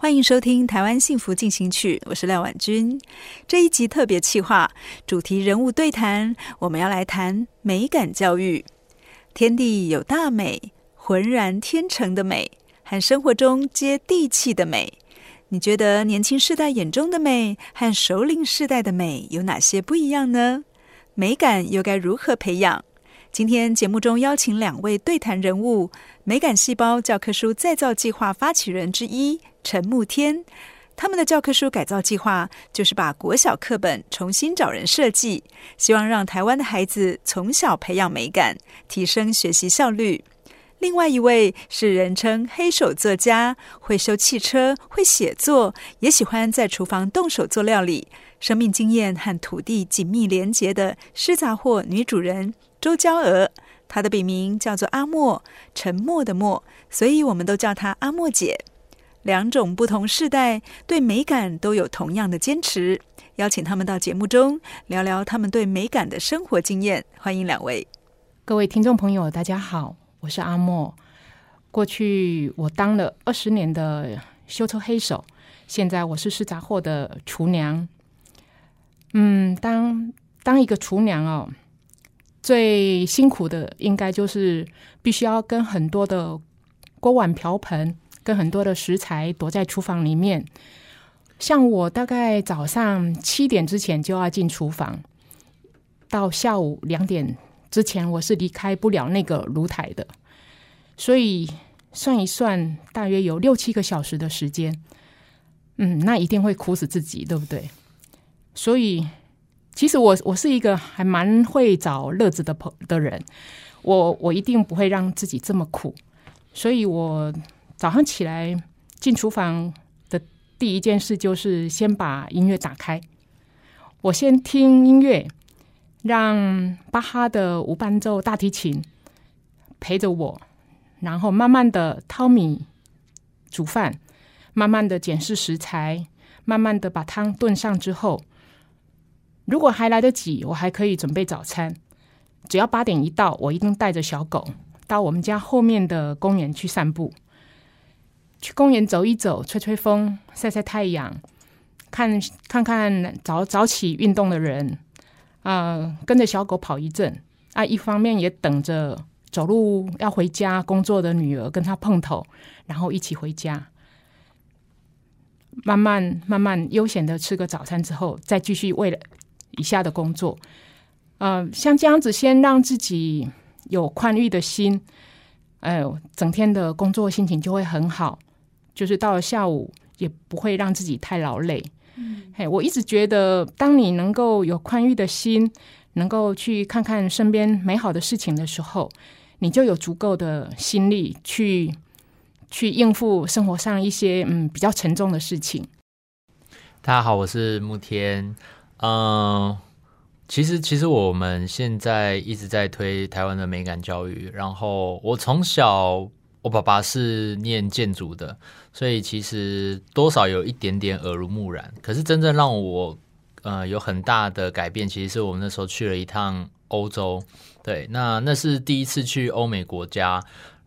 欢迎收听《台湾幸福进行曲》，我是廖婉君。这一集特别企划，主题人物对谈，我们要来谈美感教育。天地有大美，浑然天成的美，和生活中接地气的美。你觉得年轻世代眼中的美和熟龄世代的美有哪些不一样呢？美感又该如何培养？今天节目中邀请两位对谈人物：美感细胞教科书再造计划发起人之一陈慕天。他们的教科书改造计划就是把国小课本重新找人设计，希望让台湾的孩子从小培养美感，提升学习效率。另外一位是人称黑手作家，会修汽车，会写作，也喜欢在厨房动手做料理，生命经验和土地紧密连结的失杂货女主人。周娇娥，她的笔名叫做阿莫，沉默的默，所以我们都叫她阿莫姐。两种不同世代对美感都有同样的坚持，邀请他们到节目中聊聊他们对美感的生活经验。欢迎两位，各位听众朋友，大家好，我是阿莫。过去我当了二十年的修车黑手，现在我是市杂货的厨娘。嗯，当当一个厨娘哦。最辛苦的应该就是必须要跟很多的锅碗瓢盆、跟很多的食材躲在厨房里面。像我大概早上七点之前就要进厨房，到下午两点之前我是离开不了那个炉台的。所以算一算，大约有六七个小时的时间。嗯，那一定会苦死自己，对不对？所以。其实我我是一个还蛮会找乐子的朋的人，我我一定不会让自己这么苦，所以我早上起来进厨房的第一件事就是先把音乐打开，我先听音乐，让巴哈的无伴奏大提琴陪着我，然后慢慢的淘米煮饭，慢慢的检视食材，慢慢的把汤炖上之后。如果还来得及，我还可以准备早餐。只要八点一到，我一定带着小狗到我们家后面的公园去散步，去公园走一走，吹吹风，晒晒太阳，看看看早早起运动的人，啊、跟着小狗跑一阵啊，一方面也等着走路要回家工作的女儿跟她碰头，然后一起回家。慢慢慢慢悠闲的吃个早餐之后，再继续为了。以下的工作，呃，像这样子，先让自己有宽裕的心，哎呦，整天的工作心情就会很好。就是到了下午，也不会让自己太劳累。嗯，嘿，我一直觉得，当你能够有宽裕的心，能够去看看身边美好的事情的时候，你就有足够的心力去去应付生活上一些嗯比较沉重的事情。大家好，我是慕天。嗯、其实其实我们现在一直在推台湾的美感教育。然后我从小，我爸爸是念建筑的，所以其实多少有一点点耳濡目染。可是真正让我呃有很大的改变，其实是我们那时候去了一趟欧洲。对，那那是第一次去欧美国家，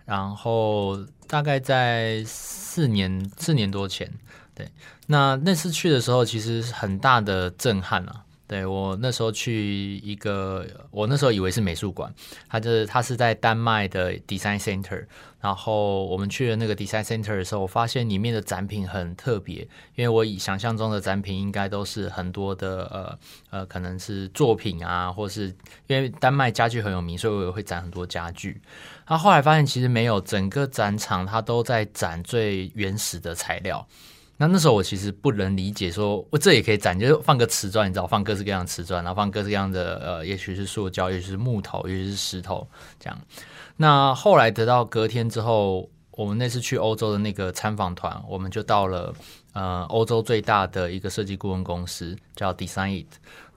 然后大概在四年四年多前。对，那那次去的时候，其实很大的震撼啊！对，我那时候去一个，我那时候以为是美术馆，它就是它是在丹麦的 Design Center。然后我们去了那个 Design Center 的时候，我发现里面的展品很特别，因为我以想象中的展品应该都是很多的呃呃，可能是作品啊，或是因为丹麦家具很有名，所以我也会展很多家具。然后后来发现其实没有，整个展场它都在展最原始的材料。那那时候我其实不能理解说，说我这也可以展，就是放个瓷砖，你知道，放各式各样的瓷砖，然后放各式各样的呃，也许是塑胶，也许是木头，也许是石头这样。那后来得到隔天之后，我们那次去欧洲的那个参访团，我们就到了呃欧洲最大的一个设计顾问公司，叫 Designit，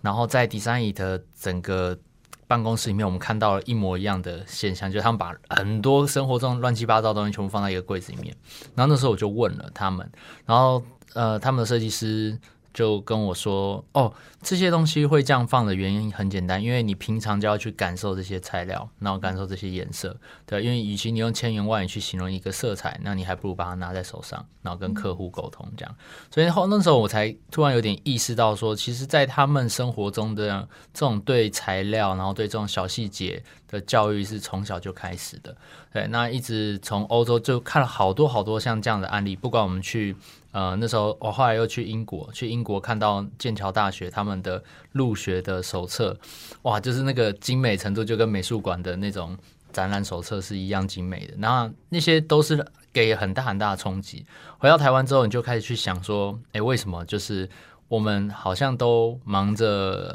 然后在 Designit 的整个。办公室里面，我们看到了一模一样的现象，就是他们把很多生活中乱七八糟的东西全部放在一个柜子里面。然后那时候我就问了他们，然后呃，他们的设计师。就跟我说哦，这些东西会这样放的原因很简单，因为你平常就要去感受这些材料，然后感受这些颜色，对，因为与其你用千言万语去形容一个色彩，那你还不如把它拿在手上，然后跟客户沟通这样。所以后那时候我才突然有点意识到说，其实，在他们生活中的这种对材料，然后对这种小细节的教育是从小就开始的。对，那一直从欧洲就看了好多好多像这样的案例，不管我们去。呃，那时候我后来又去英国，去英国看到剑桥大学他们的入学的手册，哇，就是那个精美程度就跟美术馆的那种展览手册是一样精美的。然后那些都是给很大很大的冲击。回到台湾之后，你就开始去想说，哎，为什么就是我们好像都忙着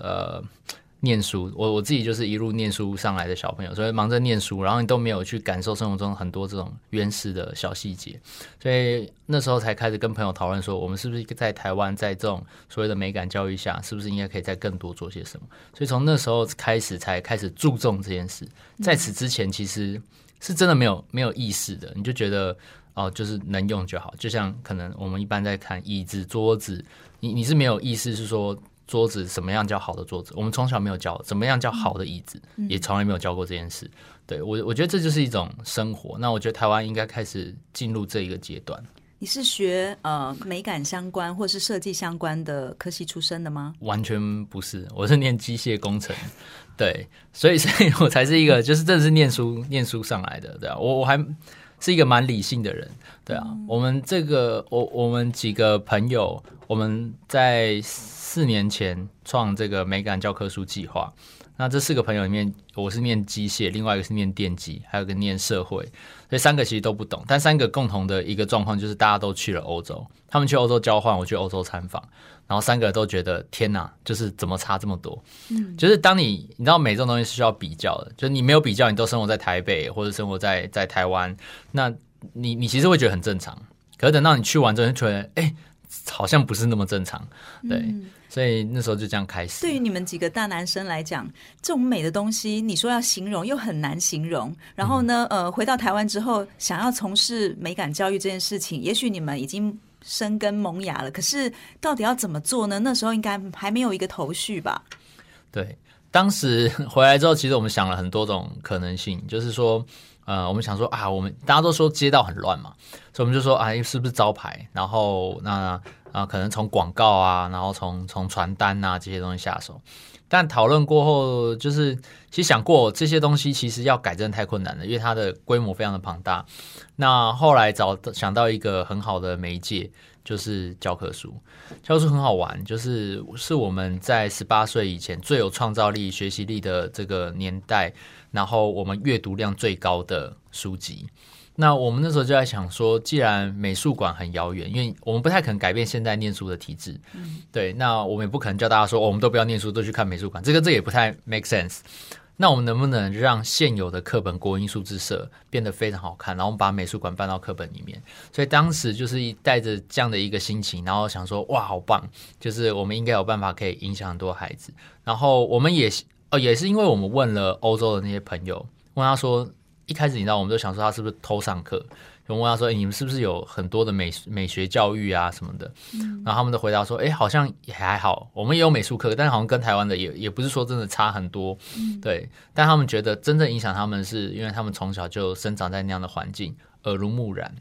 呃。念书，我我自己就是一路念书上来的小朋友，所以忙着念书，然后你都没有去感受生活中很多这种原始的小细节，所以那时候才开始跟朋友讨论说，我们是不是在台湾，在这种所谓的美感教育下，是不是应该可以再更多做些什么？所以从那时候开始才开始注重这件事，在此之前其实是真的没有没有意识的，你就觉得哦，就是能用就好，就像可能我们一般在看椅子、桌子，你你是没有意识是说。桌子什么样叫好的桌子？我们从小没有教，怎么样叫好的椅子，嗯、也从来没有教过这件事。对我，我觉得这就是一种生活。那我觉得台湾应该开始进入这一个阶段。你是学呃美感相关或是设计相关的科系出身的吗？完全不是，我是念机械工程。对，所以 所以我才是一个就是这是念书念书上来的。对啊，我我还是一个蛮理性的人。对啊，嗯、我们这个我我们几个朋友我们在。四年前创这个美感教科书计划，那这四个朋友里面，我是念机械，另外一个是念电机，还有个念社会，所以三个其实都不懂，但三个共同的一个状况就是大家都去了欧洲，他们去欧洲交换，我去欧洲参访，然后三个都觉得天哪，就是怎么差这么多？嗯，就是当你你知道每种东西是需要比较的，就是你没有比较，你都生活在台北或者生活在在台湾，那你你其实会觉得很正常，可是等到你去完之后，就觉得哎。欸好像不是那么正常，对，嗯、所以那时候就这样开始。对于你们几个大男生来讲，这种美的东西，你说要形容又很难形容。然后呢，嗯、呃，回到台湾之后，想要从事美感教育这件事情，也许你们已经生根萌芽了。可是，到底要怎么做呢？那时候应该还没有一个头绪吧？对，当时回来之后，其实我们想了很多种可能性，就是说。呃，我们想说啊，我们大家都说街道很乱嘛，所以我们就说，哎，是不是招牌？然后那啊、可能从广告啊，然后从从传单啊这些东西下手。但讨论过后，就是其实想过这些东西其实要改正太困难了，因为它的规模非常的庞大。那后来找想到一个很好的媒介，就是教科书。教科书很好玩，就是是我们在十八岁以前最有创造力、学习力的这个年代。然后我们阅读量最高的书籍，那我们那时候就在想说，既然美术馆很遥远，因为我们不太可能改变现在念书的体制，嗯、对，那我们也不可能叫大家说，哦、我们都不要念书，都去看美术馆，这个这也不太 make sense。那我们能不能让现有的课本国英数字社变得非常好看？然后我们把美术馆搬到课本里面。所以当时就是带着这样的一个心情，然后想说哇，好棒！就是我们应该有办法可以影响很多孩子。然后我们也呃也是因为我们问了欧洲的那些朋友，问他说，一开始你知道我们就想说他是不是偷上课。就问他说：“欸，你们是不是有很多的美美学教育啊什么的？”嗯，然后他们的回答说：“欸，好像也还好，我们也有美术课，但是好像跟台湾的也也不是说真的差很多。”嗯，对。但他们觉得真正影响他们是因为他们从小就生长在那样的环境，耳濡目染。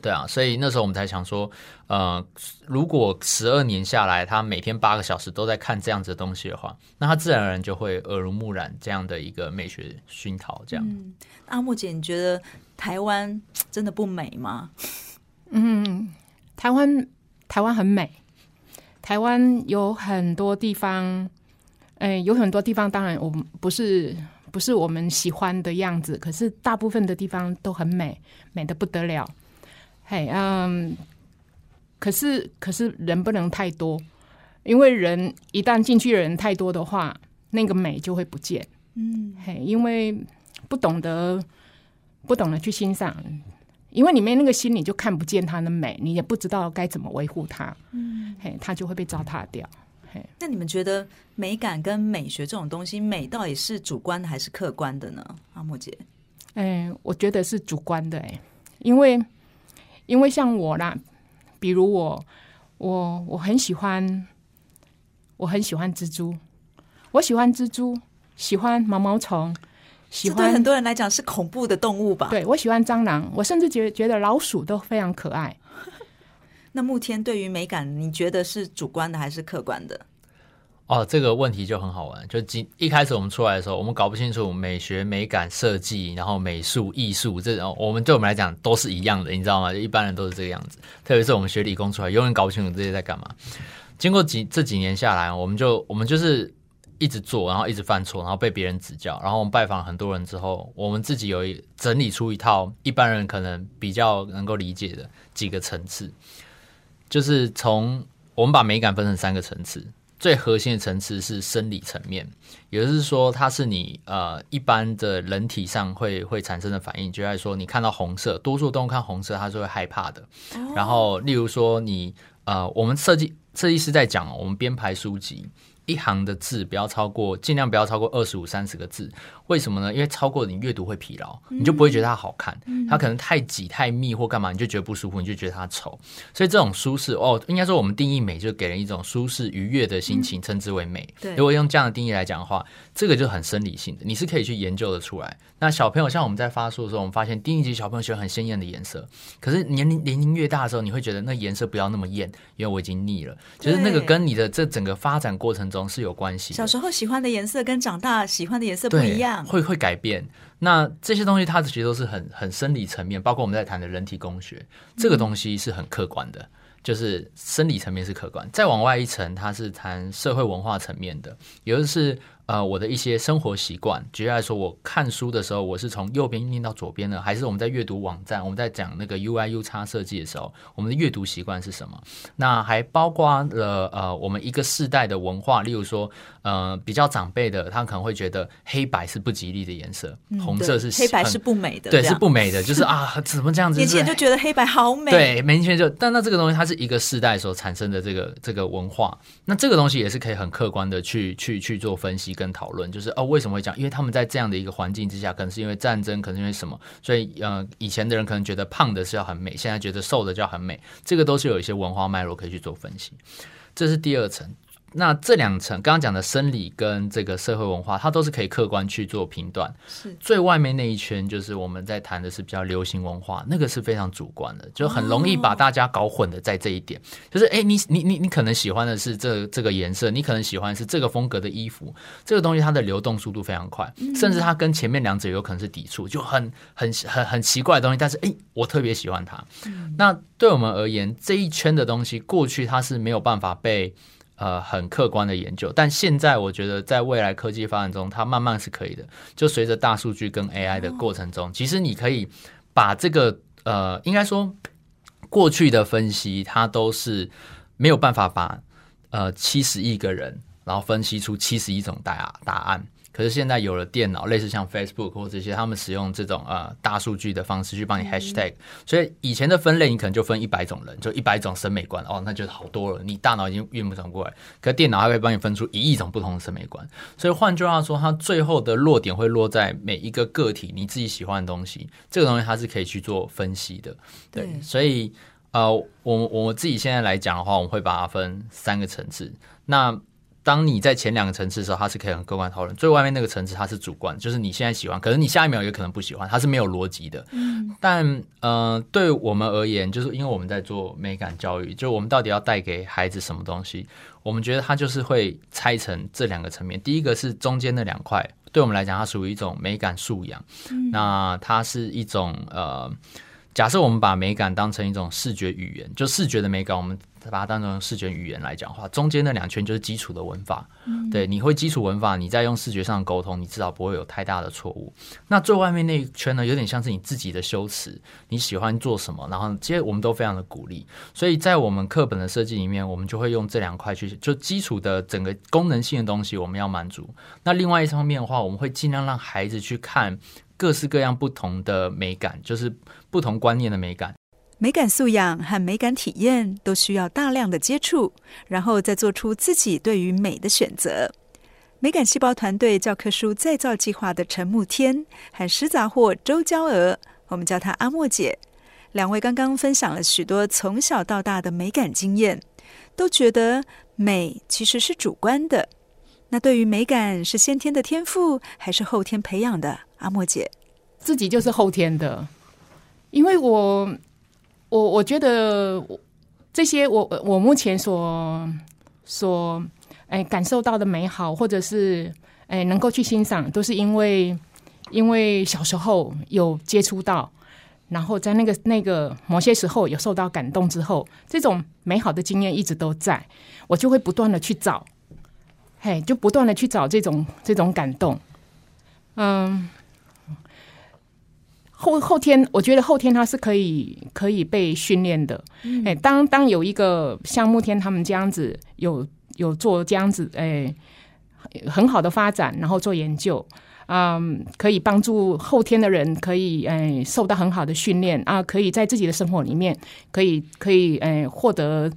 对啊，所以那时候我们才想说，呃，如果十二年下来，他每天八个小时都在看这样子的东西的话，那他自然而然就会耳濡目染这样的一个美学熏陶。这样，嗯，阿木姐，你觉得台湾真的不美吗？嗯，台湾台湾很美，台湾有很多地方，哎，有很多地方，当然我们不是不是我们喜欢的样子，可是大部分的地方都很美，美的不得了。嘿，嗯，可是可是人不能太多，因为人一旦进去的人太多的话，那个美就会不见。嗯，嘿，因为不懂得不懂得去欣赏，因为你没那个心，你就看不见它的美，你也不知道该怎么维护它。嗯，嘿，它就会被糟蹋掉。嘿，那你们觉得美感跟美学这种东西，美到底是主观的还是客观的呢？阿莫姐，哎，我觉得是主观的，哎，因为。因为像我啦，比如我，我我很喜欢，我很喜欢蜘蛛，我喜欢蜘蛛，喜欢毛毛虫，喜欢对很多人来讲是恐怖的动物吧？对，我喜欢蟑螂，我甚至觉觉得老鼠都非常可爱。那慕天对于美感，你觉得是主观的还是客观的？哦，这个问题就很好玩。就几一开始我们出来的时候，我们搞不清楚美学、美感、设计，然后美术、艺术这种，我们对我们来讲都是一样的，你知道吗？就一般人都是这个样子。特别是我们学理工出来，永远搞不清楚这些在干嘛。经过几这几年下来，我们就我们就是一直做，然后一直犯错，然后被别人指教。然后我们拜访很多人之后，我们自己有一整理出一套一般人可能比较能够理解的几个层次，就是从我们把美感分成三个层次。最核心的层次是生理层面，也就是说，它是你呃一般的人体上会会产生的反应，就在说你看到红色，多数动物看红色它是会害怕的。然后，例如说你呃，我们设计设计师在讲，我们编排书籍。一行的字不要超过，尽量不要超过二十五、三十个字。为什么呢？因为超过你阅读会疲劳，你就不会觉得它好看。嗯、它可能太挤、太密或干嘛，你就觉得不舒服，你就觉得它丑。所以这种舒适哦，应该说我们定义美，就给人一种舒适、愉悦的心情，称之为美。对，如果用这样的定义来讲的话，这个就很生理性的，你是可以去研究的出来。那小朋友像我们在发书的时候，我们发现低年级小朋友喜欢很鲜艳的颜色，可是年龄年龄越大的时候，你会觉得那颜色不要那么艳，因为我已经腻了。就是那个跟你的这整个发展过程中是有关系。小时候喜欢的颜色跟长大喜欢的颜色不一样，会会改变。那这些东西它其实都是很很生理层面，包括我们在谈的人体工学，这个东西是很客观的，就是生理层面是客观。再往外一层，它是谈社会文化层面的，也就是。呃，我的一些生活习惯，举例来说，我看书的时候，我是从右边念到左边呢，还是我们在阅读网站，我们在讲那个 UI U 叉设计的时候，我们的阅读习惯是什么？那还包括了呃，我们一个世代的文化，例如说，呃，比较长辈的，他可能会觉得黑白是不吉利的颜色，嗯、红色是黑白是不美的，对，是不美的，就是啊，怎么这样子？年轻人就觉得黑白好美，对，年轻人就，但那这个东西它是一个世代所产生的这个这个文化，那这个东西也是可以很客观的去去去做分析跟讨论，就是。哦，为什么会讲？因为他们在这样的一个环境之下，可能是因为战争，可能因为什么？所以，呃，以前的人可能觉得胖的是要很美，现在觉得瘦的就要很美。这个都是有一些文化脉络可以去做分析。这是第二层。那这两层刚刚讲的生理跟这个社会文化，它都是可以客观去做评断。是最外面那一圈，就是我们在谈的是比较流行文化，那个是非常主观的，就很容易把大家搞混的。在这一点，哦、就是哎，你你你你可能喜欢的是这这个颜色，你可能喜欢的是这个风格的衣服，这个东西它的流动速度非常快，嗯、甚至它跟前面两者有可能是抵触，就很很很很奇怪的东西。但是哎，我特别喜欢它。嗯、那对我们而言，这一圈的东西，过去它是没有办法被。呃，很客观的研究，但现在我觉得，在未来科技发展中，它慢慢是可以的。就随着大数据跟 AI 的过程中，其实你可以把这个呃，应该说过去的分析，它都是没有办法把呃七十亿个人，然后分析出七十一种答答案。可是现在有了电脑，类似像 Facebook 或这些，他们使用这种呃大数据的方式去帮你 Hashtag，所以以前的分类你可能就分一百种人，就一百种审美观哦，那就好多了，你大脑已经运不转过来。可是电脑还可以帮你分出一亿种不同的审美观，所以换句话说，它最后的落点会落在每一个个体你自己喜欢的东西，这个东西它是可以去做分析的。对，对所以呃，我我自己现在来讲的话，我们会把它分三个层次。那当你在前两个层次的时候，它是可以很客观讨论；最外面那个层次，它是主观，就是你现在喜欢，可是你下一秒也可能不喜欢，它是没有逻辑的。嗯，但呃，对我们而言，就是因为我们在做美感教育，就我们到底要带给孩子什么东西？我们觉得它就是会拆成这两个层面。第一个是中间那两块，对我们来讲，它属于一种美感素养。嗯，那它是一种呃。假设我们把美感当成一种视觉语言，就视觉的美感，我们把它当成视觉语言来讲话，中间那两圈就是基础的文法。嗯、对，你会基础文法，你再用视觉上沟通，你至少不会有太大的错误。那最外面那一圈呢，有点像是你自己的修辞，你喜欢做什么，然后这些我们都非常的鼓励。所以在我们课本的设计里面，我们就会用这两块去，就基础的整个功能性的东西我们要满足。那另外一方面的话，我们会尽量让孩子去看。各式各样不同的美感，就是不同观念的美感。美感素养和美感体验都需要大量的接触，然后再做出自己对于美的选择。美感细胞团队教科书再造计划的陈慕天和食杂货周娇娥，我们叫她阿莫姐，两位刚刚分享了许多从小到大的美感经验，都觉得美其实是主观的。那对于美感是先天的天赋还是后天培养的？阿莫姐自己就是后天的，因为我我我觉得这些我我目前所所哎感受到的美好，或者是哎能够去欣赏，都是因为因为小时候有接触到，然后在那个那个某些时候有受到感动之后，这种美好的经验一直都在，我就会不断的去找。嘿，就不断的去找这种这种感动，嗯，后后天我觉得后天他是可以可以被训练的，哎、嗯，当当有一个像慕天他们这样子有有做这样子哎很好的发展，然后做研究，嗯，可以帮助后天的人可以哎受到很好的训练啊，可以在自己的生活里面可以可以哎获得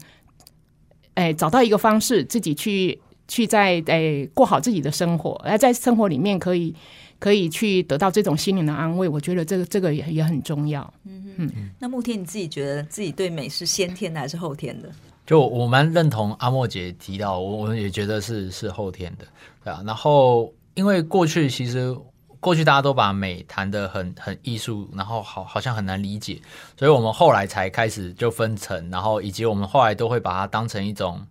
哎找到一个方式自己去。去在诶过好自己的生活，而在生活里面可以可以去得到这种心灵的安慰，我觉得这个这个也也很重要。嗯嗯，那慕天你自己觉得自己对美是先天的还是后天的？就我蛮认同阿莫姐提到，我我也觉得是是后天的，对啊。然后因为过去其实过去大家都把美谈得很很艺术，然后好好像很难理解，所以我们后来才开始就分层，然后以及我们后来都会把它当成一种。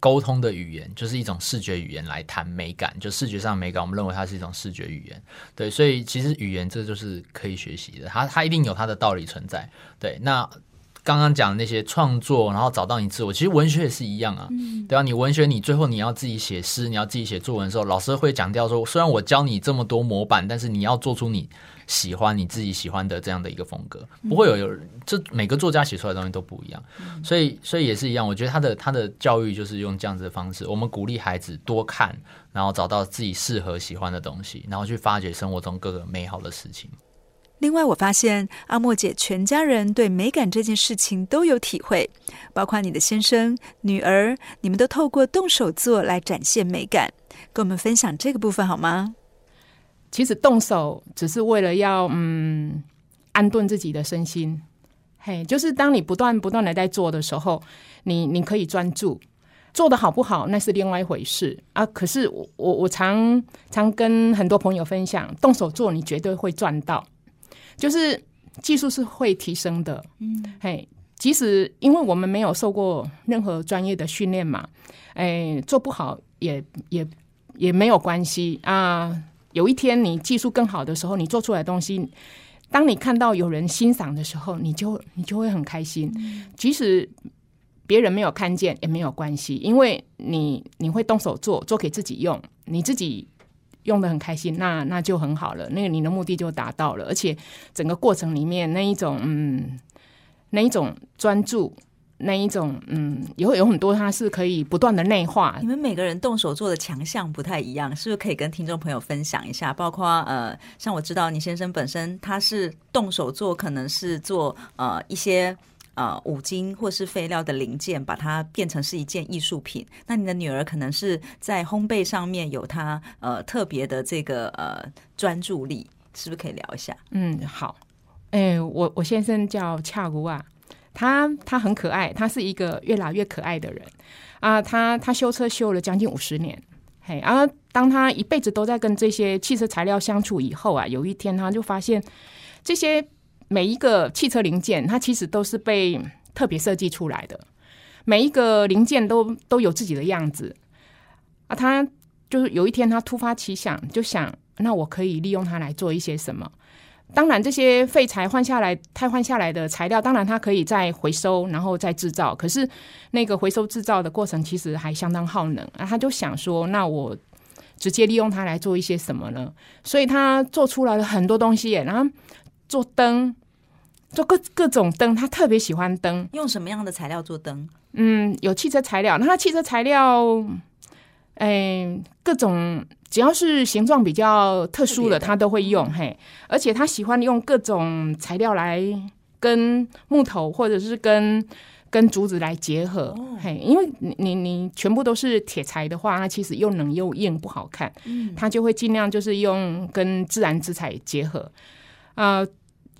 沟通的语言就是一种视觉语言来谈美感，就视觉上美感，我们认为它是一种视觉语言。对，所以其实语言这就是可以学习的，它它一定有它的道理存在。对，那刚刚讲的那些创作，然后找到你自我，其实文学也是一样啊。嗯，对啊，你文学你最后你要自己写诗，你要自己写作文的时候，老师会强调说，虽然我教你这么多模板，但是你要做出你。喜欢你自己喜欢的这样的一个风格，不会有有这每个作家写出来的东西都不一样，所以所以也是一样。我觉得他的他的教育就是用这样子的方式，我们鼓励孩子多看，然后找到自己适合喜欢的东西，然后去发掘生活中各个美好的事情。另外，我发现阿莫姐全家人对美感这件事情都有体会，包括你的先生、女儿，你们都透过动手做来展现美感，跟我们分享这个部分好吗？其实动手只是为了要嗯安顿自己的身心，嘿，就是当你不断不断的在做的时候，你你可以专注，做得好不好那是另外一回事啊。可是我我我常常跟很多朋友分享，动手做你绝对会赚到，就是技术是会提升的，嗯，嘿，即使因为我们没有受过任何专业的训练嘛，哎，做不好也也也没有关系啊。有一天你技术更好的时候，你做出来的东西，当你看到有人欣赏的时候，你就你就会很开心。即使别人没有看见也没有关系，因为你你会动手做，做给自己用，你自己用的很开心，那那就很好了，那个你的目的就达到了，而且整个过程里面那一种嗯，那一种专注。那一种，嗯，有有很多，它是可以不断的内化。你们每个人动手做的强项不太一样，是不是可以跟听众朋友分享一下？包括呃，像我知道你先生本身他是动手做，可能是做呃一些呃五金或是废料的零件，把它变成是一件艺术品。那你的女儿可能是在烘焙上面有她呃特别的这个呃专注力，是不是可以聊一下？嗯，好。哎、我我先生叫恰古啊。他他很可爱，他是一个越来越可爱的人啊！他他修车修了将近五十年，嘿啊！当他一辈子都在跟这些汽车材料相处以后啊，有一天他就发现，这些每一个汽车零件，它其实都是被特别设计出来的，每一个零件都都有自己的样子啊！他就是有一天他突发奇想，就想，那我可以利用它来做一些什么？当然，这些废材换下来、汰换下来的材料，当然它可以再回收，然后再制造。可是那个回收制造的过程其实还相当耗能啊。他就想说，那我直接利用它来做一些什么呢？所以他做出来了很多东西，然后做灯，做各各种灯。他特别喜欢灯，用什么样的材料做灯？嗯，有汽车材料。那他汽车材料，哎，各种。只要是形状比较特殊的，他都会用嘿，而且他喜欢用各种材料来跟木头或者是跟跟竹子来结合嘿，因为你你你全部都是铁材的话，它其实又冷又硬不好看，嗯他就会尽量就是用跟自然之材结合。呃，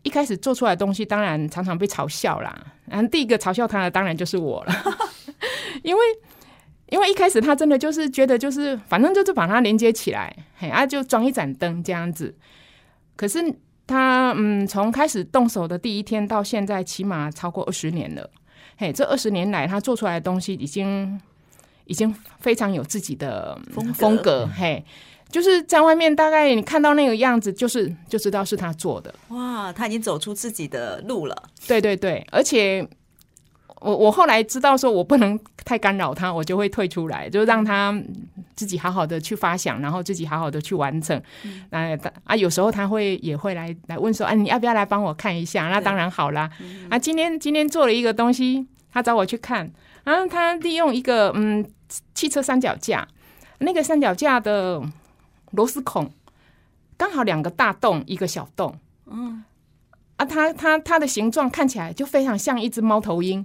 一开始做出来的东西当然常常被嘲笑啦，然后第一个嘲笑他的当然就是我了，因为。因为一开始他真的就是觉得就是反正就是把它连接起来，嘿啊就装一盏灯这样子。可是他嗯从开始动手的第一天到现在，起码超过二十年了。嘿，这二十年来他做出来的东西已经已经非常有自己的风格，风格。嘿，就是在外面大概你看到那个样子，就是就知道是他做的。哇，他已经走出自己的路了。对对对，而且。我我后来知道说，我不能太干扰他，我就会退出来，就让他自己好好的去发想，然后自己好好的去完成。那、嗯、啊，有时候他会也会来来问说，啊，你要不要来帮我看一下？那当然好啦。啊，今天今天做了一个东西，他找我去看，然后他利用一个嗯汽车三脚架，那个三脚架的螺丝孔刚好两个大洞，一个小洞。嗯，啊，它它它的形状看起来就非常像一只猫头鹰。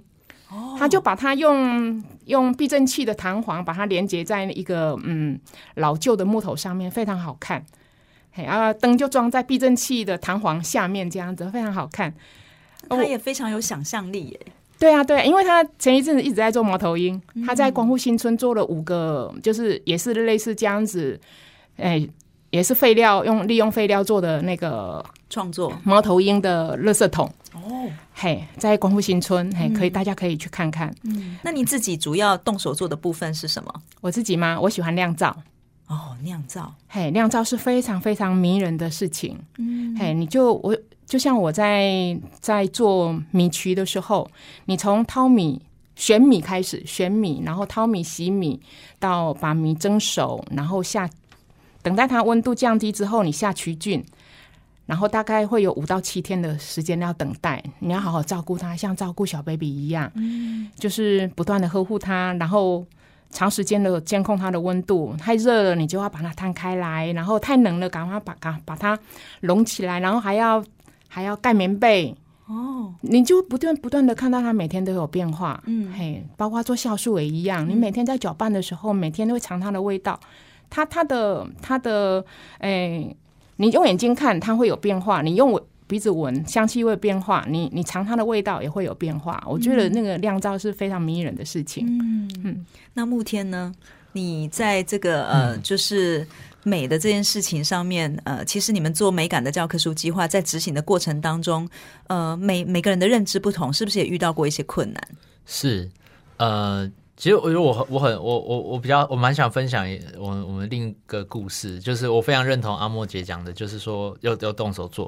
哦他就把它用用避震器的弹簧把它连接在一个嗯老旧的木头上面，非常好看。嘿，啊，灯就装在避震器的弹簧下面，这样子非常好看。他也非常有想象力耶。对啊，对啊，因为他前一阵子一直在做猫头鹰，他在光复新村做了五个，就是也是类似这样子，哎。也是废料用利用废料做的那个创作猫头鹰的垃圾桶哦，嘿，在光复新村嘿，可以大家可以去看看。嗯，那你自己主要动手做的部分是什么？我自己吗？我喜欢酿造哦，酿造嘿，酿造是非常非常迷人的事情。嗯，嘿，你就我就像我在在做米曲的时候，你从淘米选米开始选米，然后淘米洗米，到把米蒸熟，然后下。等待它温度降低之后，你下曲菌，然后大概会有五到七天的时间要等待。你要好好照顾它，像照顾小 baby 一样，嗯，就是不断的呵护它，然后长时间的监控它的温度。太热了，你就要把它摊开来；然后太冷了，赶快把它把它笼起来，然后还要还要盖棉被。哦，你就不断不断的看到它每天都有变化。嗯，嘿，包括做酵素也一样，你每天在搅拌的时候，每天都会尝它的味道。它它的它的，诶、欸，你用眼睛看它会有变化，你用鼻子闻香气会变化，你你尝它的味道也会有变化。我觉得那个酿造是非常迷人的事情。嗯嗯，那慕天呢？你在这个呃，就是美的这件事情上面，呃，其实你们做美感的教科书计划在执行的过程当中，呃，每每个人的认知不同，是不是也遇到过一些困难？是，呃。其实我觉得我我很我我我比较我蛮想分享我我们另一个故事，就是我非常认同阿莫姐讲的，就是说要要动手做，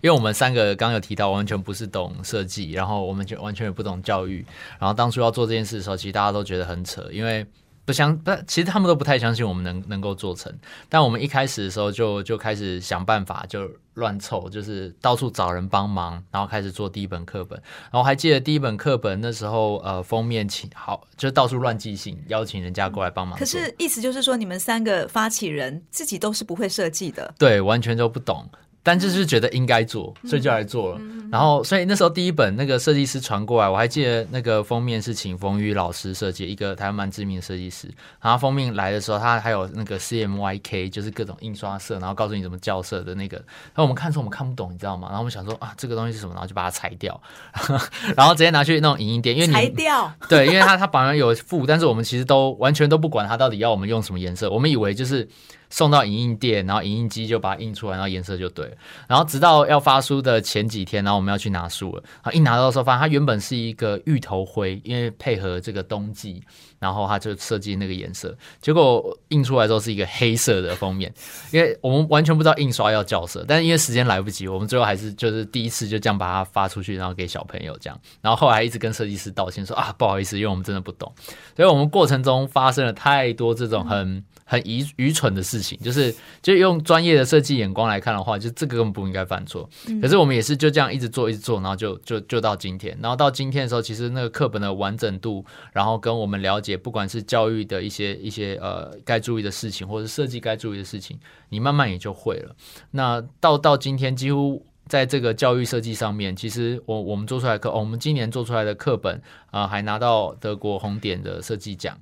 因为我们三个刚刚有提到完全不是懂设计，然后我们就完全也不懂教育，然后当初要做这件事的时候，其实大家都觉得很扯，因为不相不，其实他们都不太相信我们能能够做成。但我们一开始的时候就就开始想办法，就乱凑，就是到处找人帮忙，然后开始做第一本课本。然后还记得第一本课本那时候，呃，封面请好，就到处乱寄信，邀请人家过来帮忙。可是意思就是说，你们三个发起人自己都是不会设计的，对，完全都不懂。但就是觉得应该做，所以就来做了。嗯、然后，所以那时候第一本那个设计师传过来，我还记得那个封面是请冯玉老师设计，一个台湾蛮知名的设计师。然后封面来的时候，他还有那个 CMYK，就是各种印刷色，然后告诉你怎么校色的那个。然后我们看的时候我们看不懂，你知道吗？然后我们想说啊，这个东西是什么？然后就把它裁掉，然后直接拿去那种影印店，因为你裁掉。对，因为他他本来有附，但是我们其实都完全都不管他到底要我们用什么颜色，我们以为就是。送到影印店，然后影印机就把它印出来，然后颜色就对了。然后直到要发书的前几天，然后我们要去拿书了。然后一拿到的时候，发现它原本是一个芋头灰，因为配合这个冬季，然后它就设计那个颜色。结果印出来之后是一个黑色的封面，因为我们完全不知道印刷要校色，但是因为时间来不及，我们最后还是就是第一次就这样把它发出去，然后给小朋友这样。然后后来一直跟设计师道歉说啊，不好意思，因为我们真的不懂。所以我们过程中发生了太多这种很。嗯很愚愚蠢的事情，就是就用专业的设计眼光来看的话，就这个根本不应该犯错。可是我们也是就这样一直做，一直做，然后就就就到今天。然后到今天的时候，其实那个课本的完整度，然后跟我们了解，不管是教育的一些一些呃该注意的事情，或者设计该注意的事情，你慢慢也就会了。那到到今天，几乎在这个教育设计上面，其实我我们做出来课，哦，我们今年做出来的课本啊，呃，还拿到德国红点的设计奖。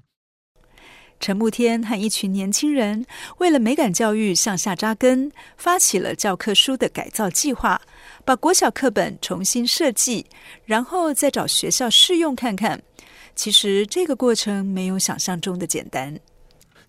陈慕天和一群年轻人为了美感教育向下扎根，发起了教科书的改造计划，把国小课本重新设计，然后再找学校试用看看。其实这个过程没有想象中的简单。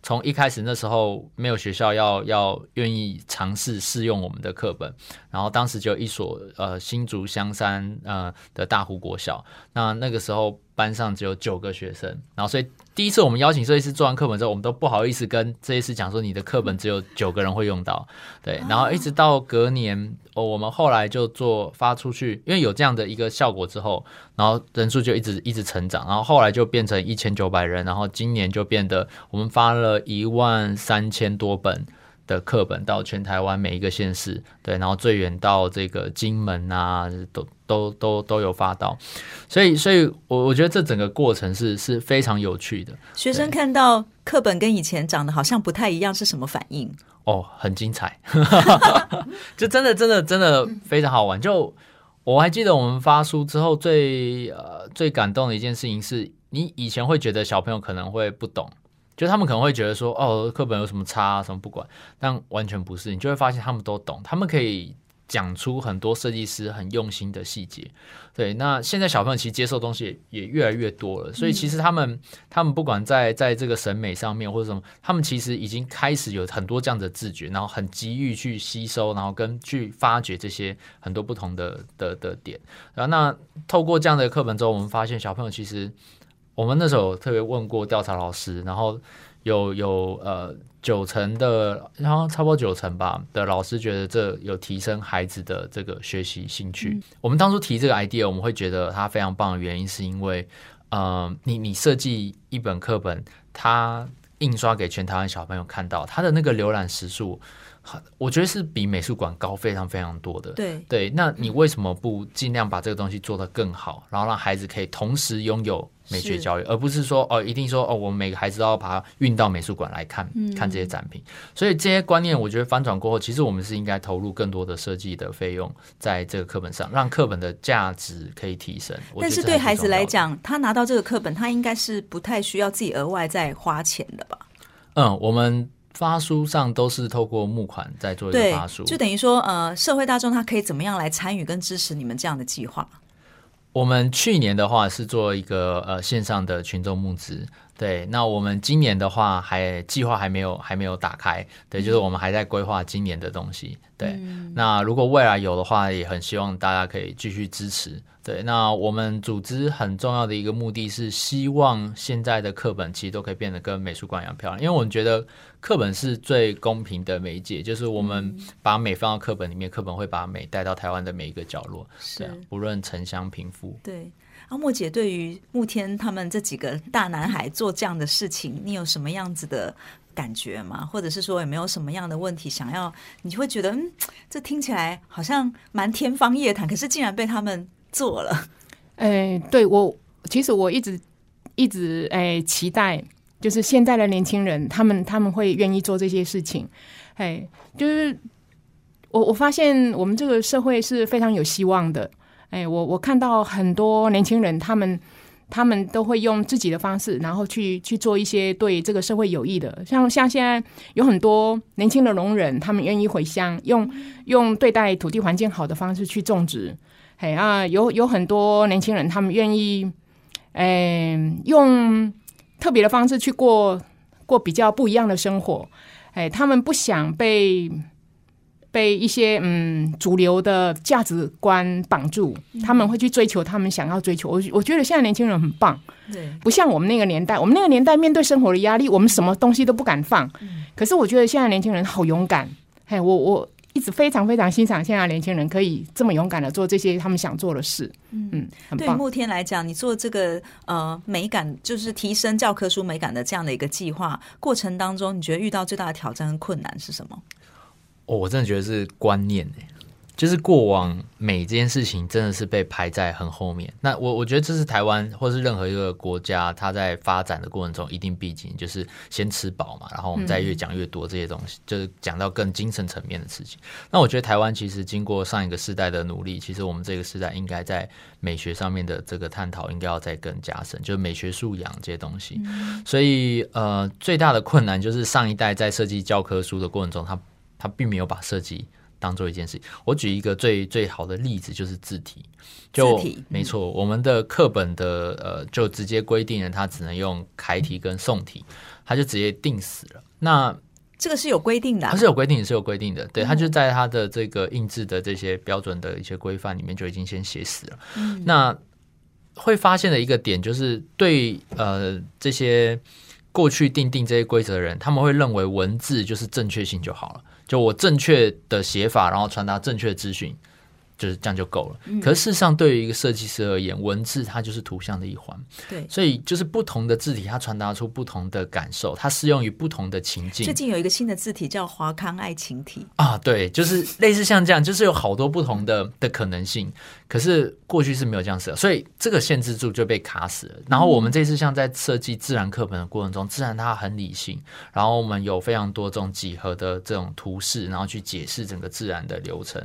从一开始那时候，没有学校要要愿意尝试试用我们的课本，然后当时就一所呃新竹香山呃的大湖国小，那那个时候。班上只有九个学生，然后所以第一次我们邀请设计师做完课本之后，我们都不好意思跟设计师讲说，你的课本只有九个人会用到，对，然后一直到隔年哦，我们后来就做发出去，因为有这样的一个效果之后，然后人数就一直一直成长，然后后来就变成一千九百人，然后今年就变得我们发了一万三千多本。的课本到全台湾每一个县市，对，然后最远到这个金门啊，都都都都有发到，所以，所以我我觉得这整个过程是是非常有趣的。学生看到课本跟以前长得好像不太一样，是什么反应？哦，很精彩，就真的真的真的非常好玩。就我还记得我们发书之后最呃最感动的一件事情是，你以前会觉得小朋友可能会不懂。就他们可能会觉得说，哦，课本有什么差啊，什么不管，但完全不是，你就会发现他们都懂，他们可以讲出很多设计师很用心的细节。对，那现在小朋友其实接受东西也越来越多了，所以其实他们他们不管在在这个审美上面或者什么，他们其实已经开始有很多这样的自觉，然后很急于去吸收，然后跟去发掘这些很多不同的的的点。然后那透过这样的课本之后，我们发现小朋友其实。我们那时候特别问过调查老师，然后有有呃九成的，然后差不多九成吧的老师觉得这有提升孩子的这个学习兴趣。嗯、我们当初提这个 idea，我们会觉得它非常棒的原因，是因为呃，你你设计一本课本，它印刷给全台湾小朋友看到，它的那个浏览时数。我觉得是比美术馆高非常非常多的。对对，那你为什么不尽量把这个东西做得更好，然后让孩子可以同时拥有美学教育，而不是说哦，一定说哦，我们每个孩子都要把它运到美术馆来看、嗯、看这些展品。所以这些观念，我觉得翻转过后，其实我们是应该投入更多的设计的费用在这个课本上，让课本的价值可以提升。但是对孩子来讲，他拿到这个课本，他应该是不太需要自己额外再花钱的吧？嗯，我们。发书上都是透过募款在做一个发书，就等于说，呃，社会大众他可以怎么样来参与跟支持你们这样的计划？我们去年的话是做一个呃线上的群众募资，对，那我们今年的话还计划还没有还没有打开，对，就是我们还在规划今年的东西，对，嗯、那如果未来有的话，也很希望大家可以继续支持。对，那我们组织很重要的一个目的是希望现在的课本其实都可以变得跟美术馆一样漂亮，因为我们觉得课本是最公平的媒介，就是我们把美放到课本里面，课本会把美带到台湾的每一个角落，是，无论城乡贫富。对。阿莫姐对于慕天他们这几个大男孩做这样的事情，你有什么样子的感觉吗？或者是说有没有什么样的问题想要？你会觉得嗯，这听起来好像蛮天方夜谭，可是竟然被他们做了。哎，对我其实我一直一直哎期待，就是现在的年轻人他们他们会愿意做这些事情。哎，就是我我发现我们这个社会是非常有希望的。哎，我我看到很多年轻人他们。他们都会用自己的方式，然后去去做一些对这个社会有益的，像像现在有很多年轻的农人，他们愿意回乡，用用对待土地环境好的方式去种植。嘿啊，有有很多年轻人，他们愿意，诶、哎，用特别的方式去过过比较不一样的生活。哎，他们不想被。被一些嗯主流的价值观绑住，他们会去追求他们想要追求。我我觉得现在年轻人很棒，对，不像我们那个年代。我们那个年代面对生活的压力，我们什么东西都不敢放。可是我觉得现在年轻人好勇敢，嘿，我我一直非常非常欣赏现在年轻人可以这么勇敢的做这些他们想做的事。嗯，很棒。对慕天来讲，你做这个呃美感，就是提升教科书美感的这样的一个计划过程当中，你觉得遇到最大的挑战和困难是什么？哦，我真的觉得是观念诶，就是过往美这件事情真的是被排在很后面。那我我觉得这是台湾或是任何一个国家，它在发展的过程中一定必经，就是先吃饱嘛，然后我们再越讲越多这些东西，嗯、就是讲到更精神层面的事情。那我觉得台湾其实经过上一个世代的努力，其实我们这个时代应该在美学上面的这个探讨应该要再更加深，就是美学素养这些东西。嗯、所以呃，最大的困难就是上一代在设计教科书的过程中，他他并没有把设计当做一件事情。我举一个最最好的例子，就是字体。就字体，嗯、没错，我们的课本的呃，就直接规定了，它只能用楷体跟宋体，它就直接定死了。那这个是有规定的、啊，它是有规定，是有规定的。对，它就在它的这个印制的这些标准的一些规范里面就已经先写死了。嗯、那会发现的一个点就是对，对呃这些过去定定这些规则的人，他们会认为文字就是正确性就好了。就我正确的写法，然后传达正确的资讯。就是这样就够了。可是事实上，对于一个设计师而言，文字它就是图像的一环。对，所以就是不同的字体，它传达出不同的感受，它适用于不同的情境。最近有一个新的字体叫华康爱情体啊，对，就是类似像这样，就是有好多不同的的可能性。可是过去是没有这样子的，所以这个限制住就被卡死了。然后我们这次像在设计自然课本的过程中，自然它很理性，然后我们有非常多这种几何的这种图示，然后去解释整个自然的流程。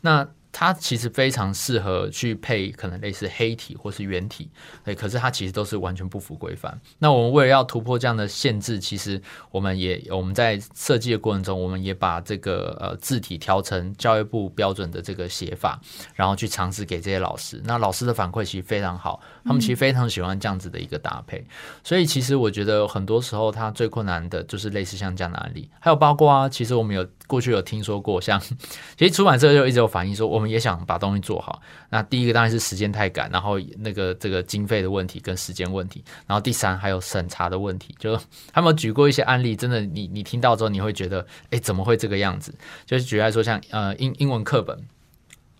那它其实非常适合去配可能类似黑体或是圆体，对，可是它其实都是完全不符规范。那我们为了要突破这样的限制，其实我们也我们在设计的过程中，我们也把这个呃字体调成教育部标准的这个写法，然后去尝试给这些老师。那老师的反馈其实非常好，他们其实非常喜欢这样子的一个搭配。所以其实我觉得很多时候它最困难的就是类似像这样的案例，还有包括啊，其实我们有过去有听说过，像 其实出版社就一直有反映说我。们也想把东西做好。那第一个当然是时间太赶，然后那个这个经费的问题跟时间问题，然后第三还有审查的问题。就他们举过一些案例，真的你你听到之后你会觉得，哎，怎么会这个样子？就是举例来说，像呃英英文课本。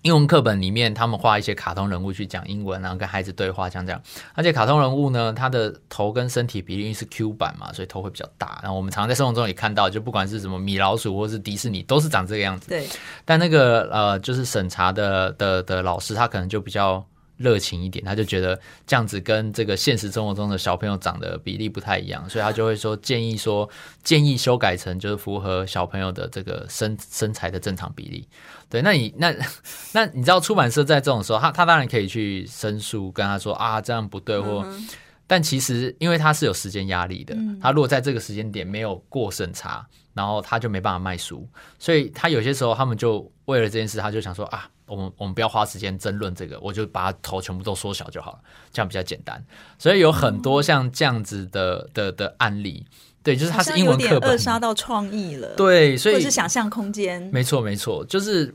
英文课本里面，他们画一些卡通人物去讲英文，然后跟孩子对话，像这样。而且卡通人物呢，他的头跟身体比例是 Q 版嘛，所以头会比较大。然后我们常常在生活中也看到，就不管是什么米老鼠或是迪士尼，都是长这个样子。对。但那个呃，就是审查的的的老师，他可能就比较。热情一点，他就觉得这样子跟这个现实生活中的小朋友长得比例不太一样，所以他就会说建议说建议修改成就是符合小朋友的这个身 身材的正常比例。对，那你那 那你知道出版社在这种时候，他他当然可以去申诉，跟他说啊这样不对，或、嗯、但其实因为他是有时间压力的，他如果在这个时间点没有过审查，然后他就没办法卖书，所以他有些时候他们就为了这件事，他就想说啊。我们我们不要花时间争论这个，我就把它头全部都缩小就好了，这样比较简单。所以有很多像这样子的的的案例，对，就是它是英文课本，扼杀到创意了，对，所以或是想象空间，没错没错，就是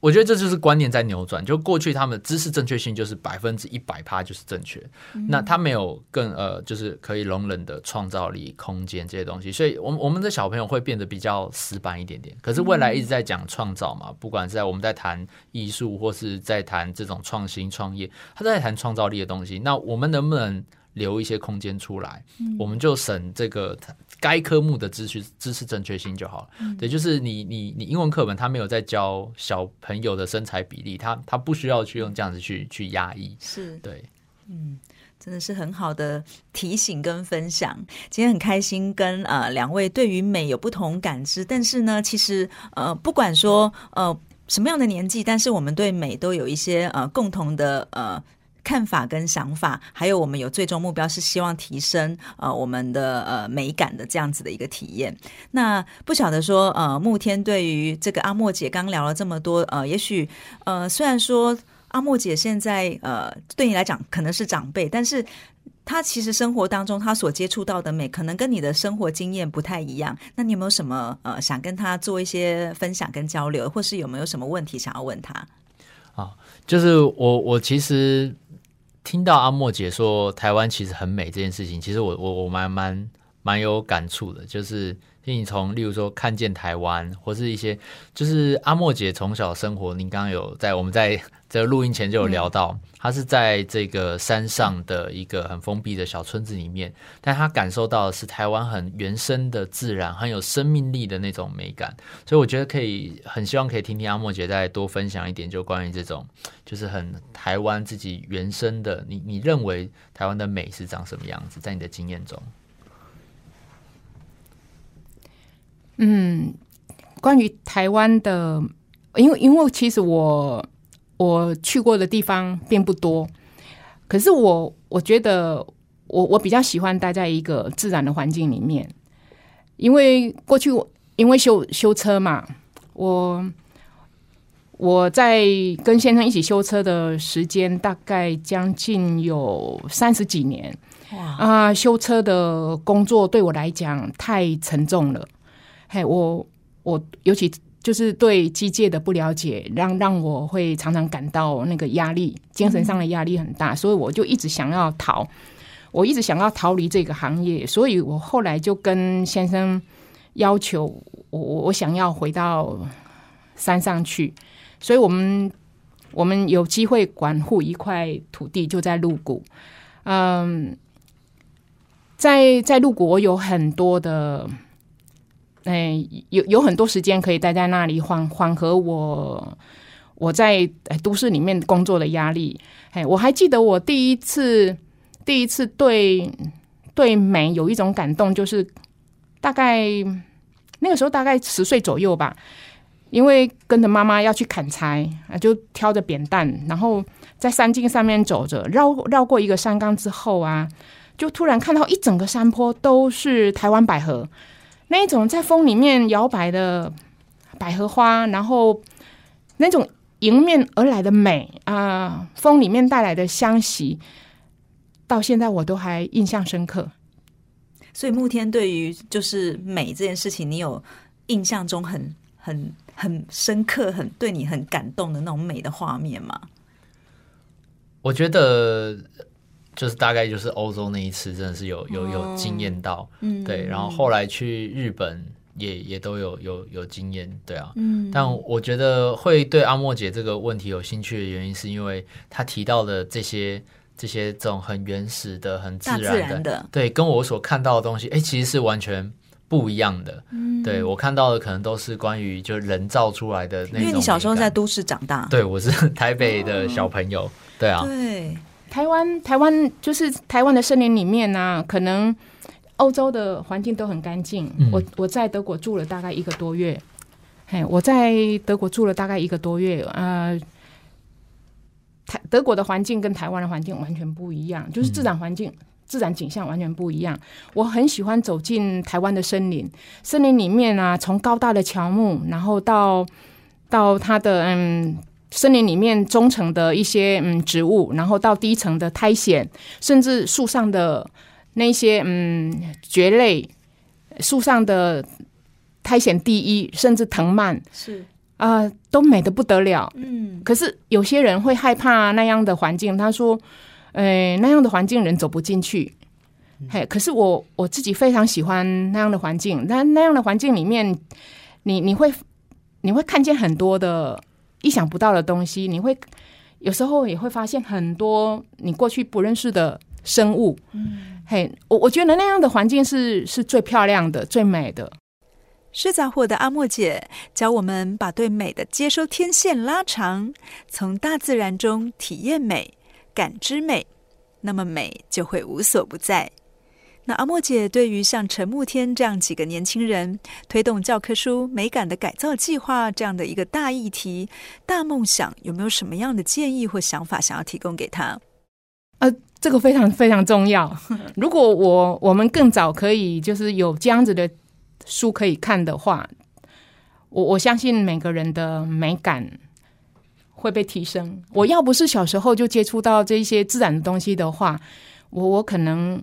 我觉得这就是观念在扭转，就过去他们的知识正确性就是百分之一百趴就是正确，嗯、那他没有更呃，就是可以容忍的创造力、空间这些东西，所以，我们我们的小朋友会变得比较死板一点点。可是未来一直在讲创造嘛，不管是在我们在谈艺术，或是在谈这种创新创业，他在谈创造力的东西，那我们能不能留一些空间出来？嗯、我们就省这个。该科目的知识知识正确性就好了。嗯、对，就是你你你英文课本他没有在教小朋友的身材比例，他他不需要去用这样子去去压抑。是对，嗯，真的是很好的提醒跟分享。今天很开心跟呃两位对于美有不同感知，但是呢，其实呃不管说呃什么样的年纪，但是我们对美都有一些呃共同的呃。看法跟想法，还有我们有最终目标是希望提升呃我们的呃美感的这样子的一个体验。那不晓得说呃慕天对于这个阿莫姐刚聊了这么多呃，也许呃虽然说阿莫姐现在呃对你来讲可能是长辈，但是她其实生活当中她所接触到的美，可能跟你的生活经验不太一样。那你有没有什么呃想跟她做一些分享跟交流，或是有没有什么问题想要问她？啊，就是我我其实。听到阿莫姐说台湾其实很美这件事情，其实我我我蛮蛮蛮有感触的。就是你从例如说看见台湾，或是一些就是阿莫姐从小生活，您刚刚有在我们在这录音前就有聊到，她是在这个山上的一个很封闭的小村子里面，但她感受到的是台湾很原生的自然，很有生命力的那种美感。所以我觉得可以很希望可以听听阿莫姐再多分享一点，就关于这种。就是很台湾自己原生的，你你认为台湾的美是长什么样子？在你的经验中，嗯，关于台湾的，因为因为其实我我去过的地方并不多，可是我我觉得我我比较喜欢待在一个自然的环境里面，因为过去因为修修车嘛，我。我在跟先生一起修车的时间大概将近有三十几年，哇啊、呃！修车的工作对我来讲太沉重了，嘿，我我尤其就是对机械的不了解，让让我会常常感到那个压力，精神上的压力很大，所以我就一直想要逃，我一直想要逃离这个行业，所以我后来就跟先生要求我我我想要回到山上去。所以我们我们有机会管护一块土地，就在鹿谷。嗯，在在鹿谷，我有很多的，哎，有有很多时间可以待在那里缓缓和我我在都市里面工作的压力。哎，我还记得我第一次第一次对对美有一种感动，就是大概那个时候大概十岁左右吧。因为跟着妈妈要去砍柴啊，就挑着扁担，然后在山径上面走着，绕绕过一个山岗之后啊，就突然看到一整个山坡都是台湾百合，那一种在风里面摇摆的百合花，然后那种迎面而来的美啊，风里面带来的香气，到现在我都还印象深刻。所以慕天对于就是美这件事情，你有印象中很很。很深刻，很对你很感动的那种美的画面吗？我觉得就是大概就是欧洲那一次，真的是有有有惊艳到，嗯，对。然后后来去日本也也都有有有经验，对啊，嗯。但我觉得会对阿莫姐这个问题有兴趣的原因，是因为她提到的这些这些这种很原始的、很自然的，然的，对，跟我所看到的东西，哎，其实是完全。不一样的，嗯、对我看到的可能都是关于就人造出来的那种。因为你小时候在都市长大，对，我是 台北的小朋友，哦、对啊，对，台湾台湾就是台湾的森林里面呢、啊，可能欧洲的环境都很干净。嗯、我我在德国住了大概一个多月，嘿，我在德国住了大概一个多月，呃，台德国的环境跟台湾的环境完全不一样，就是自然环境。嗯自然景象完全不一样。我很喜欢走进台湾的森林，森林里面啊，从高大的乔木，然后到到它的嗯，森林里面中层的一些嗯植物，然后到低层的苔藓，甚至树上的那些嗯蕨类，树上的苔藓第一，甚至藤蔓，是啊、呃，都美得不得了。嗯，可是有些人会害怕那样的环境，他说，呃，那样的环境人走不进去。嘿，可是我我自己非常喜欢那样的环境。那那样的环境里面，你你会你会看见很多的意想不到的东西。你会有时候也会发现很多你过去不认识的生物。嗯，嘿，我我觉得那样的环境是是最漂亮的、最美的。是杂货的阿莫姐教我们把对美的接收天线拉长，从大自然中体验美、感知美，那么美就会无所不在。那阿莫姐对于像陈慕天这样几个年轻人推动教科书美感的改造计划这样的一个大议题、大梦想，有没有什么样的建议或想法想要提供给他？呃，这个非常非常重要。如果我我们更早可以就是有这样子的书可以看的话，我我相信每个人的美感会被提升。我要不是小时候就接触到这些自然的东西的话，我我可能。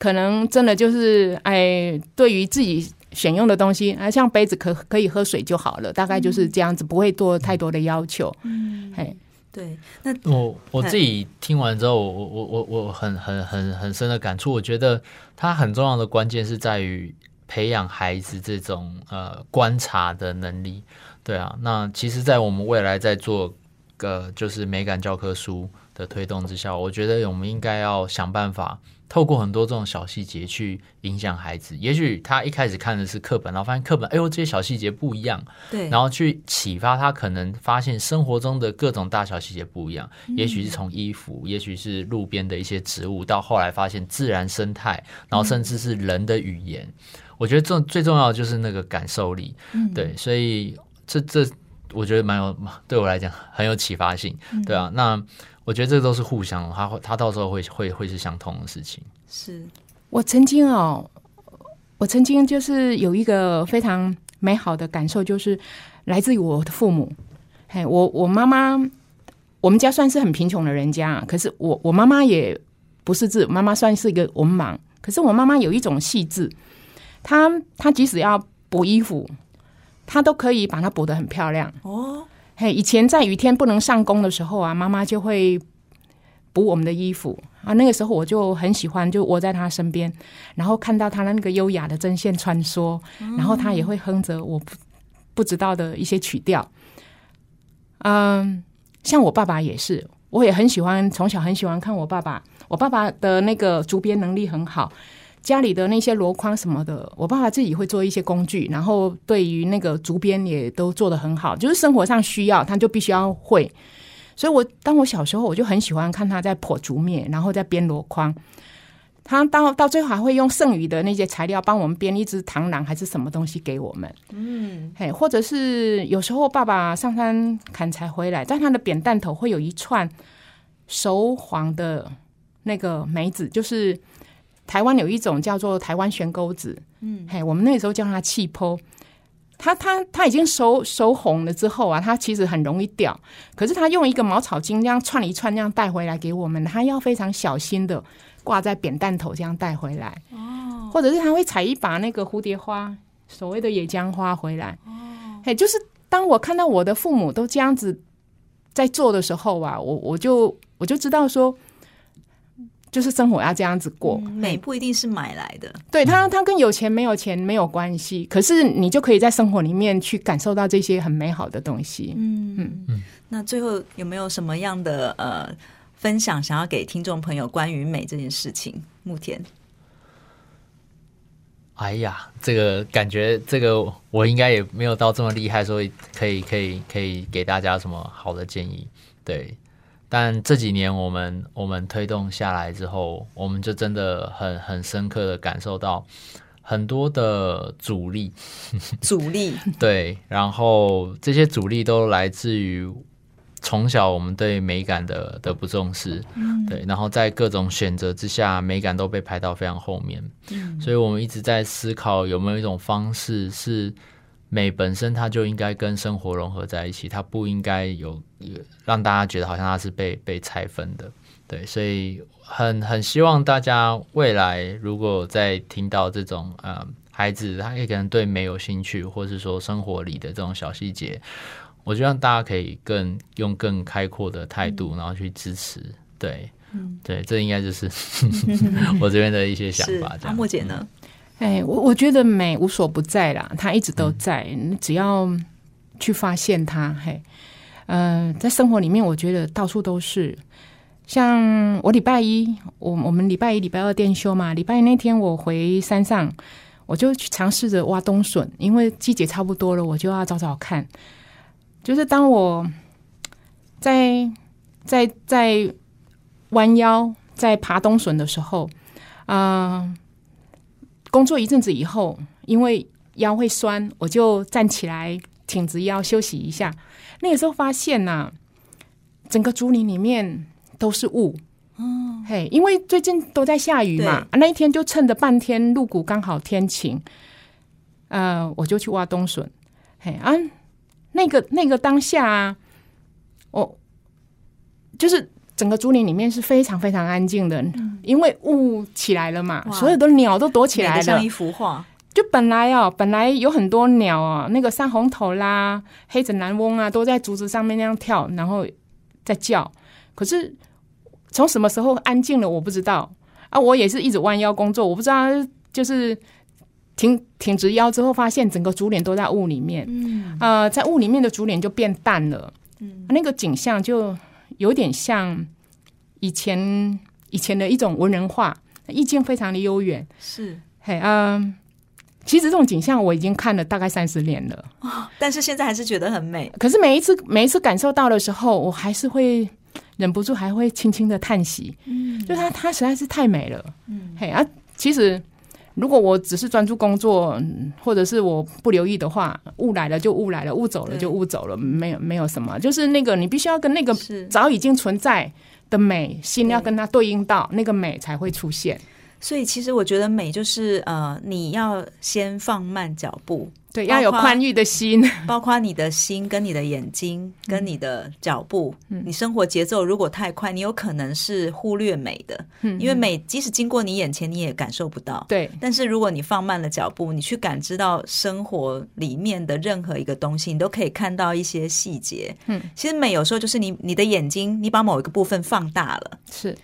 可能真的就是哎，对于自己选用的东西，啊，像杯子可可以喝水就好了，大概就是这样子，不会做太多的要求。嗯，哎，对。那我我自己听完之后，我我我我很很很很深的感触。我觉得它很重要的关键是在于培养孩子这种呃观察的能力。对啊，那其实，在我们未来在做个就是美感教科书的推动之下，我觉得我们应该要想办法。透过很多这种小细节去影响孩子，也许他一开始看的是课本，然后发现课本，哎呦，这些小细节不一样，对，然后去启发他，可能发现生活中的各种大小细节不一样。嗯、也许是从衣服，也许是路边的一些植物，到后来发现自然生态，然后甚至是人的语言。嗯、我觉得这最重要的就是那个感受力，嗯、对，所以这这我觉得蛮有，对我来讲很有启发性，嗯、对啊，那。我觉得这都是互相，他会他到时候会会会是相同的事情。是我曾经哦，我曾经就是有一个非常美好的感受，就是来自于我的父母。嘿，我我妈妈，我们家算是很贫穷的人家，可是我我妈妈也不是字，妈妈算是一个文盲，可是我妈妈有一种细致，她她即使要补衣服，她都可以把它补得很漂亮哦。嘿，以前在雨天不能上工的时候啊，妈妈就会补我们的衣服啊。那个时候我就很喜欢，就窝在她身边，然后看到她那个优雅的针线穿梭，然后她也会哼着我不不知道的一些曲调。嗯，像我爸爸也是，我也很喜欢，从小很喜欢看我爸爸。我爸爸的那个竹编能力很好。家里的那些箩筐什么的，我爸爸自己会做一些工具，然后对于那个竹编也都做得很好，就是生活上需要，他就必须要会。所以我，我当我小时候，我就很喜欢看他在破竹篾，然后在编箩筐。他到到最后还会用剩余的那些材料帮我们编一只螳螂还是什么东西给我们。嗯，嘿，或者是有时候爸爸上山砍柴回来，在他的扁担头会有一串熟黄的那个梅子，就是。台湾有一种叫做台湾悬钩子，嗯，嘿，我们那时候叫它气泡，它它它已经熟熟红了之后啊，它其实很容易掉。可是它用一个茅草巾这样串一串，这样带回来给我们，它要非常小心的挂在扁担头这样带回来。哦，或者是他会采一把那个蝴蝶花，所谓的野姜花回来。哦，嘿，就是当我看到我的父母都这样子在做的时候啊，我我就我就知道说。就是生活要这样子过，嗯、美不一定是买来的。对他，他跟有钱没有钱没有关系，可是你就可以在生活里面去感受到这些很美好的东西。嗯嗯嗯。那最后有没有什么样的呃分享，想要给听众朋友关于美这件事情？慕田，哎呀，这个感觉，这个我应该也没有到这么厉害，所以可以可以可以给大家什么好的建议？对。但这几年我们我们推动下来之后，我们就真的很很深刻的感受到很多的阻力，阻力对，然后这些阻力都来自于从小我们对美感的的不重视，嗯，对，然后在各种选择之下，美感都被排到非常后面，嗯，所以我们一直在思考有没有一种方式是。美本身它就应该跟生活融合在一起，它不应该有让大家觉得好像它是被被拆分的。对，所以很很希望大家未来如果在听到这种呃孩子，他也可能对美有兴趣，或是说生活里的这种小细节，我希望大家可以更用更开阔的态度，然后去支持。对，嗯，对，这应该就是 我这边的一些想法。阿莫姐呢？哎，我我觉得美无所不在啦，它一直都在，嗯、只要去发现它。嘿，嗯、呃，在生活里面，我觉得到处都是。像我礼拜一，我我们礼拜一、礼拜二店休嘛。礼拜一那天我回山上，我就去尝试着挖冬笋，因为季节差不多了，我就要找找看。就是当我在在在弯腰在爬冬笋的时候，啊、呃，工作一阵子以后，因为腰会酸，我就站起来挺直腰休息一下。那个时候发现呐、啊，整个竹林里面。都是雾，哦，嘿，因为最近都在下雨嘛，啊，那一天就趁着半天入谷刚好天晴，呃，我就去挖冬笋，嘿啊，那个那个当下啊，我就是整个竹林里面是非常非常安静的，嗯，因为雾起来了嘛，所有的鸟都躲起来了，像一幅画。就本来哦，本来有很多鸟啊，那个山红头啦、黑枕南翁啊，都在竹子上面那样跳，然后在叫，可是。从什么时候安静了？我不知道啊！我也是一直弯腰工作，我不知道，就是挺挺直腰之后，发现整个竹林都在雾里面。嗯，呃，在雾里面的竹林就变淡了。嗯，那个景象就有点像以前以前的一种文人画，意境非常的悠远。是，嘿，嗯、呃，其实这种景象我已经看了大概三十年了，哦，但是现在还是觉得很美。可是每一次每一次感受到的时候，我还是会。忍不住还会轻轻的叹息，嗯，就它它实在是太美了，嗯，嘿啊，其实如果我只是专注工作，或者是我不留意的话，雾来了就雾来了，雾走了就雾走了，没有没有什么，就是那个你必须要跟那个早已经存在的美，心要跟它对应到，那个美才会出现。所以其实我觉得美就是呃，你要先放慢脚步。对，要有宽裕的心，包括你的心跟你的眼睛跟你的脚步。嗯，你生活节奏如果太快，你有可能是忽略美的。嗯，因为美即使经过你眼前，你也感受不到。对，但是如果你放慢了脚步，你去感知到生活里面的任何一个东西，你都可以看到一些细节。嗯，其实美有时候就是你你的眼睛，你把某一个部分放大了，是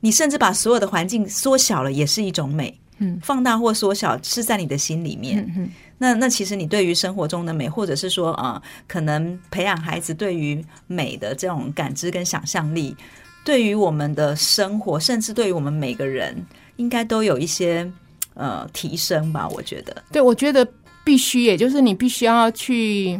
你甚至把所有的环境缩小了，也是一种美。嗯，放大或缩小是在你的心里面。嗯那那其实你对于生活中的美，或者是说啊、呃，可能培养孩子对于美的这种感知跟想象力，对于我们的生活，甚至对于我们每个人，应该都有一些呃提升吧？我觉得，对，我觉得必须，也就是你必须要去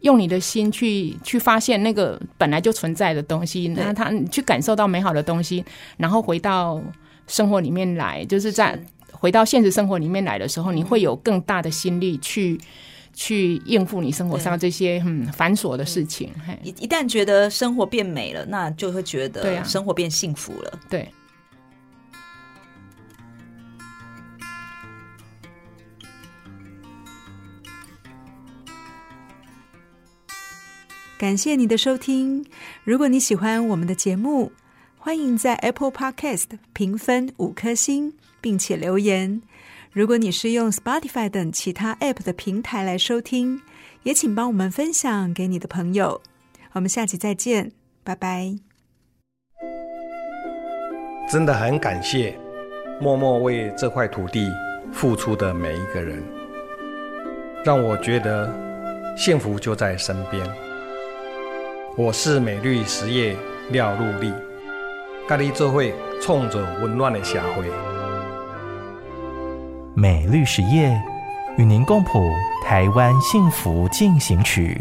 用你的心去去发现那个本来就存在的东西，那他去感受到美好的东西，然后回到生活里面来，就是在。回到现实生活里面来的时候，你会有更大的心力去去应付你生活上这些很繁琐的事情。一一旦觉得生活变美了，那就会觉得生活变幸福了。对啊，对。感谢你的收听。如果你喜欢我们的节目，欢迎在 Apple Podcast 评分五颗星。并且留言。如果你是用 Spotify 等其他 App 的平台来收听，也请帮我们分享给你的朋友。我们下期再见，拜拜。真的很感谢默默为这块土地付出的每一个人，让我觉得幸福就在身边。我是美绿实业廖禄立，咖喱做会冲着温暖的社会。美丽实业与您共谱台湾幸福进行曲。